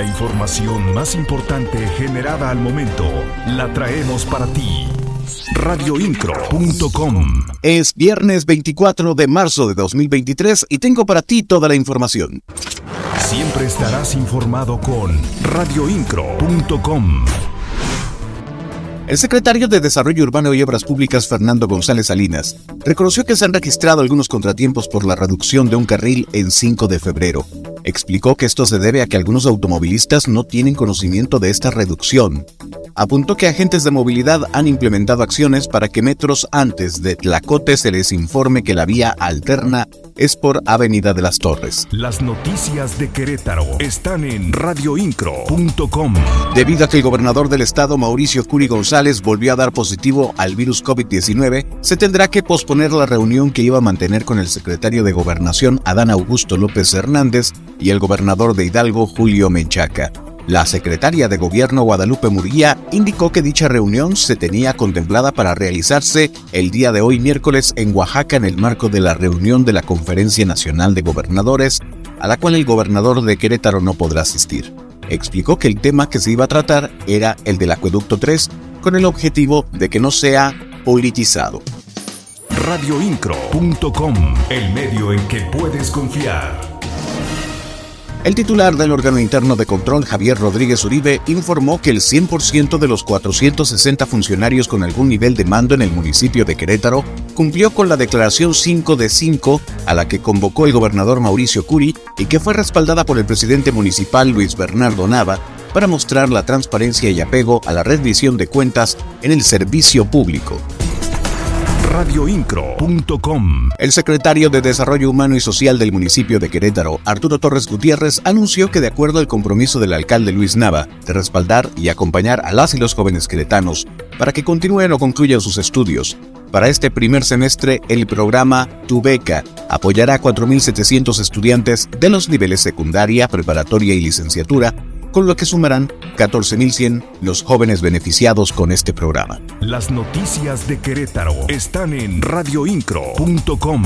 La información más importante generada al momento la traemos para ti. Radioincro.com Es viernes 24 de marzo de 2023 y tengo para ti toda la información. Siempre estarás informado con radioincro.com. El secretario de Desarrollo Urbano y Obras Públicas, Fernando González Salinas, reconoció que se han registrado algunos contratiempos por la reducción de un carril en 5 de febrero. Explicó que esto se debe a que algunos automovilistas no tienen conocimiento de esta reducción. Apuntó que agentes de movilidad han implementado acciones para que metros antes de Tlacote se les informe que la vía alterna es por Avenida de las Torres. Las noticias de Querétaro están en radioincro.com. Debido a que el gobernador del estado, Mauricio Curi González, volvió a dar positivo al virus COVID-19, se tendrá que posponer la reunión que iba a mantener con el secretario de Gobernación, Adán Augusto López Hernández, y el gobernador de Hidalgo, Julio Menchaca. La secretaria de Gobierno Guadalupe Murguía indicó que dicha reunión se tenía contemplada para realizarse el día de hoy miércoles en Oaxaca en el marco de la reunión de la Conferencia Nacional de Gobernadores, a la cual el gobernador de Querétaro no podrá asistir. Explicó que el tema que se iba a tratar era el del Acueducto 3, con el objetivo de que no sea politizado. Radioincro.com, el medio en que puedes confiar. El titular del órgano interno de control, Javier Rodríguez Uribe, informó que el 100% de los 460 funcionarios con algún nivel de mando en el municipio de Querétaro cumplió con la declaración 5 de 5 a la que convocó el gobernador Mauricio Curi y que fue respaldada por el presidente municipal Luis Bernardo Nava para mostrar la transparencia y apego a la rendición de cuentas en el servicio público radioincro.com. El secretario de Desarrollo Humano y Social del municipio de Querétaro, Arturo Torres Gutiérrez, anunció que de acuerdo al compromiso del alcalde Luis Nava de respaldar y acompañar a las y los jóvenes queretanos para que continúen o concluyan sus estudios, para este primer semestre, el programa Tu Beca apoyará a 4.700 estudiantes de los niveles secundaria, preparatoria y licenciatura con lo que sumarán 14.100 los jóvenes beneficiados con este programa. Las noticias de Querétaro están en radioincro.com.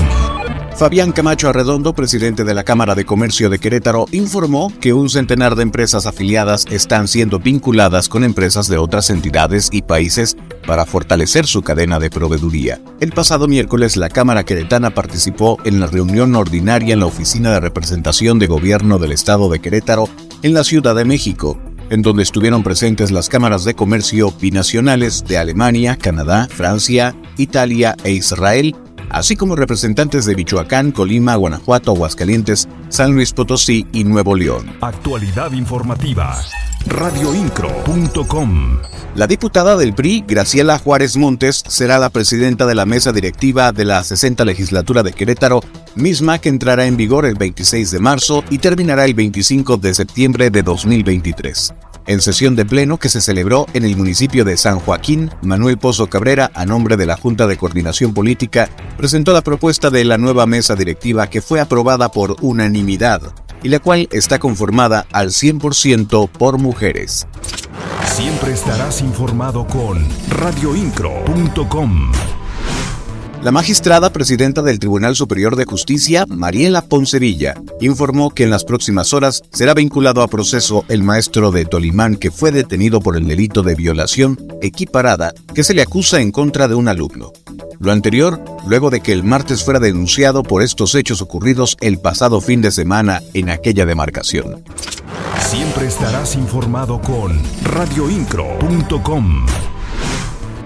Fabián Camacho Arredondo, presidente de la Cámara de Comercio de Querétaro, informó que un centenar de empresas afiliadas están siendo vinculadas con empresas de otras entidades y países para fortalecer su cadena de proveeduría. El pasado miércoles, la Cámara Queretana participó en la reunión ordinaria en la Oficina de Representación de Gobierno del Estado de Querétaro en la Ciudad de México, en donde estuvieron presentes las cámaras de comercio binacionales de Alemania, Canadá, Francia, Italia e Israel, así como representantes de Michoacán, Colima, Guanajuato, Aguascalientes, San Luis Potosí y Nuevo León. Actualidad informativa. Radioincro.com La diputada del PRI, Graciela Juárez Montes, será la presidenta de la mesa directiva de la 60 legislatura de Querétaro, misma que entrará en vigor el 26 de marzo y terminará el 25 de septiembre de 2023. En sesión de pleno que se celebró en el municipio de San Joaquín, Manuel Pozo Cabrera, a nombre de la Junta de Coordinación Política, presentó la propuesta de la nueva mesa directiva que fue aprobada por unanimidad y la cual está conformada al 100% por mujeres. Siempre estarás informado con radioincro.com. La magistrada presidenta del Tribunal Superior de Justicia, Mariela Poncevilla, informó que en las próximas horas será vinculado a proceso el maestro de Tolimán que fue detenido por el delito de violación equiparada que se le acusa en contra de un alumno. Lo anterior, luego de que el martes fuera denunciado por estos hechos ocurridos el pasado fin de semana en aquella demarcación. Siempre estarás informado con radioincro.com.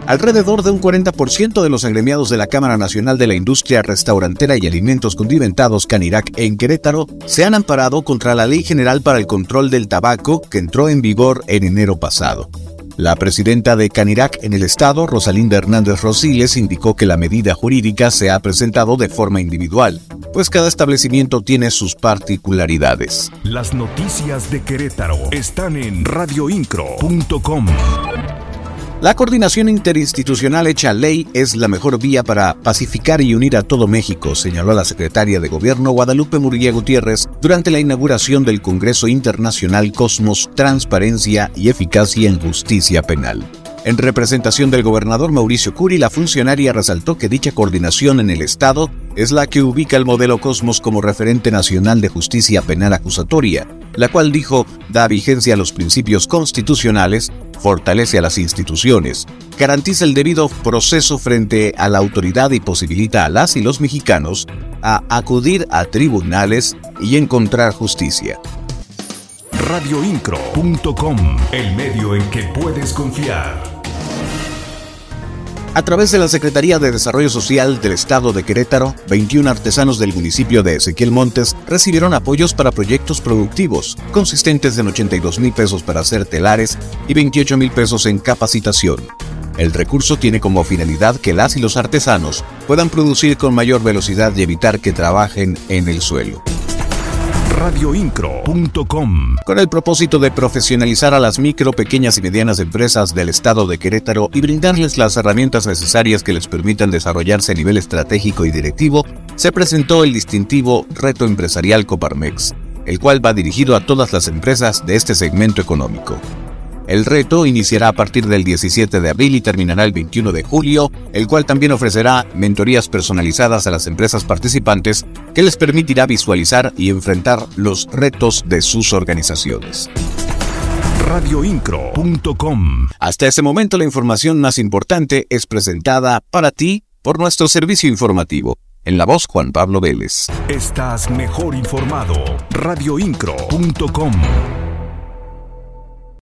Alrededor de un 40% de los agremiados de la Cámara Nacional de la Industria Restaurantera y Alimentos Condimentados Canirac en Querétaro se han amparado contra la Ley General para el Control del Tabaco que entró en vigor en enero pasado. La presidenta de Canirac en el estado, Rosalinda Hernández Rosiles, indicó que la medida jurídica se ha presentado de forma individual, pues cada establecimiento tiene sus particularidades. Las noticias de Querétaro están en radioincro.com. La coordinación interinstitucional hecha ley es la mejor vía para pacificar y unir a todo México, señaló la secretaria de Gobierno Guadalupe Murguía Gutiérrez durante la inauguración del Congreso Internacional Cosmos, Transparencia y Eficacia en Justicia Penal. En representación del gobernador Mauricio Curi, la funcionaria resaltó que dicha coordinación en el Estado es la que ubica el modelo Cosmos como referente nacional de justicia penal acusatoria, la cual dijo da vigencia a los principios constitucionales, fortalece a las instituciones, garantiza el debido proceso frente a la autoridad y posibilita a las y los mexicanos a acudir a tribunales y encontrar justicia. Radioincro.com, el medio en que puedes confiar. A través de la Secretaría de Desarrollo Social del Estado de Querétaro, 21 artesanos del municipio de Ezequiel Montes recibieron apoyos para proyectos productivos, consistentes en 82 mil pesos para hacer telares y 28 mil pesos en capacitación. El recurso tiene como finalidad que las y los artesanos puedan producir con mayor velocidad y evitar que trabajen en el suelo radioincro.com. Con el propósito de profesionalizar a las micro, pequeñas y medianas empresas del estado de Querétaro y brindarles las herramientas necesarias que les permitan desarrollarse a nivel estratégico y directivo, se presentó el distintivo Reto Empresarial Coparmex, el cual va dirigido a todas las empresas de este segmento económico. El reto iniciará a partir del 17 de abril y terminará el 21 de julio, el cual también ofrecerá mentorías personalizadas a las empresas participantes que les permitirá visualizar y enfrentar los retos de sus organizaciones. Radioincro.com Hasta ese momento la información más importante es presentada para ti por nuestro servicio informativo. En la voz Juan Pablo Vélez. Estás mejor informado. Radioincro.com